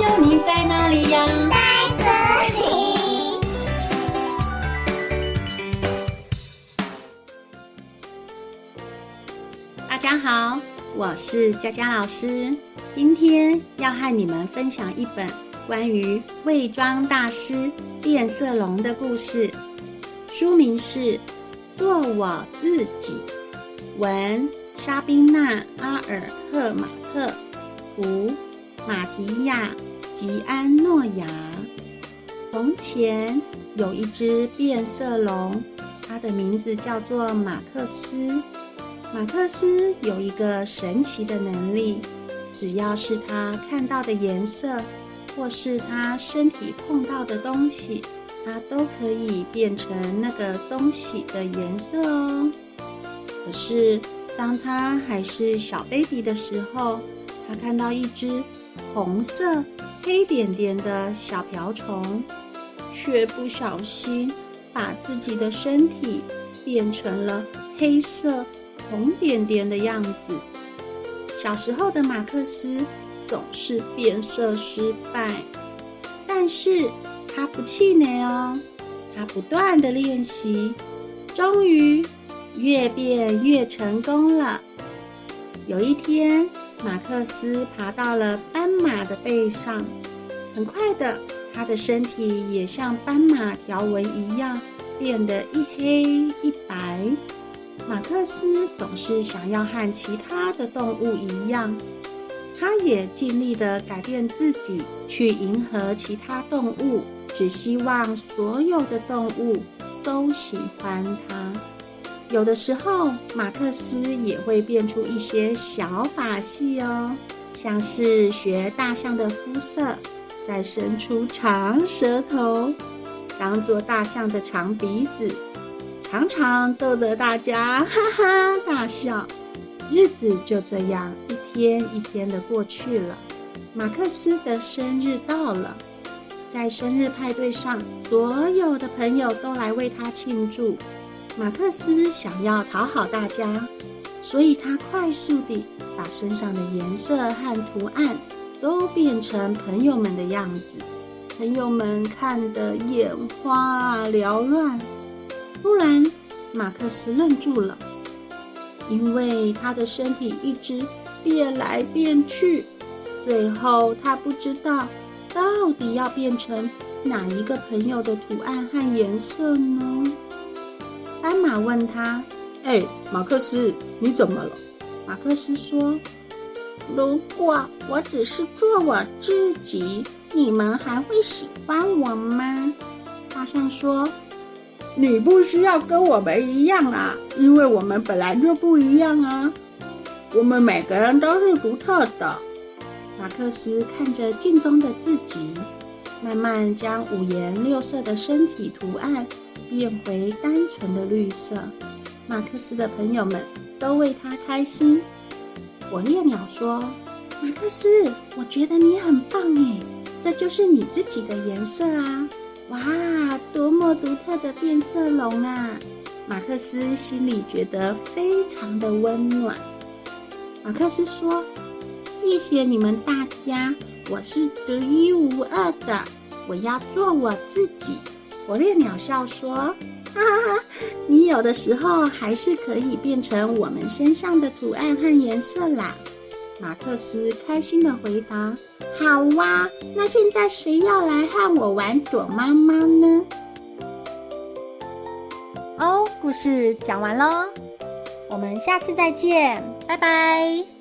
你在哪里呀？在这里。大家好，我是佳佳老师，今天要和你们分享一本关于伪装大师变色龙的故事，书名是《做我自己》，文莎宾娜·阿尔赫马特，图马提亚·吉安诺亚。从前有一只变色龙，它的名字叫做马克思。马克思有一个神奇的能力，只要是他看到的颜色，或是他身体碰到的东西，他都可以变成那个东西的颜色哦。可是，当他还是小 baby 的时候，他看到一只红色黑点点的小瓢虫，却不小心把自己的身体变成了黑色。红点点的样子。小时候的马克思总是变色失败，但是他不气馁哦，他不断的练习，终于越变越成功了。有一天，马克思爬到了斑马的背上，很快的，他的身体也像斑马条纹一样，变得一黑一白。马克思总是想要和其他的动物一样，他也尽力的改变自己，去迎合其他动物，只希望所有的动物都喜欢他。有的时候，马克思也会变出一些小把戏哦，像是学大象的肤色，再伸出长舌头，当做大象的长鼻子。常常逗得大家哈哈大笑，日子就这样一天一天的过去了。马克思的生日到了，在生日派对上，所有的朋友都来为他庆祝。马克思想要讨好大家，所以他快速地把身上的颜色和图案都变成朋友们的样子。朋友们看得眼花缭乱。突然，马克思愣住了，因为他的身体一直变来变去，最后他不知道到底要变成哪一个朋友的图案和颜色呢？马问他：“哎，马克思，你怎么了？”马克思说：“如果我只是做我自己，你们还会喜欢我吗？”大象说。你不需要跟我们一样啊，因为我们本来就不一样啊。我们每个人都是独特的。马克思看着镜中的自己，慢慢将五颜六色的身体图案变回单纯的绿色。马克思的朋友们都为他开心。火烈鸟说：“马克思，我觉得你很棒诶，这就是你自己的颜色啊。”哇，多么独特的变色龙啊！马克思心里觉得非常的温暖。马克思说：“谢谢你们大家，我是独一无二的，我要做我自己。”火烈鸟笑说：“哈哈，你有的时候还是可以变成我们身上的图案和颜色啦。”马克思开心地回答。好哇，那现在谁要来和我玩躲猫猫呢？哦，故事讲完喽，我们下次再见，拜拜。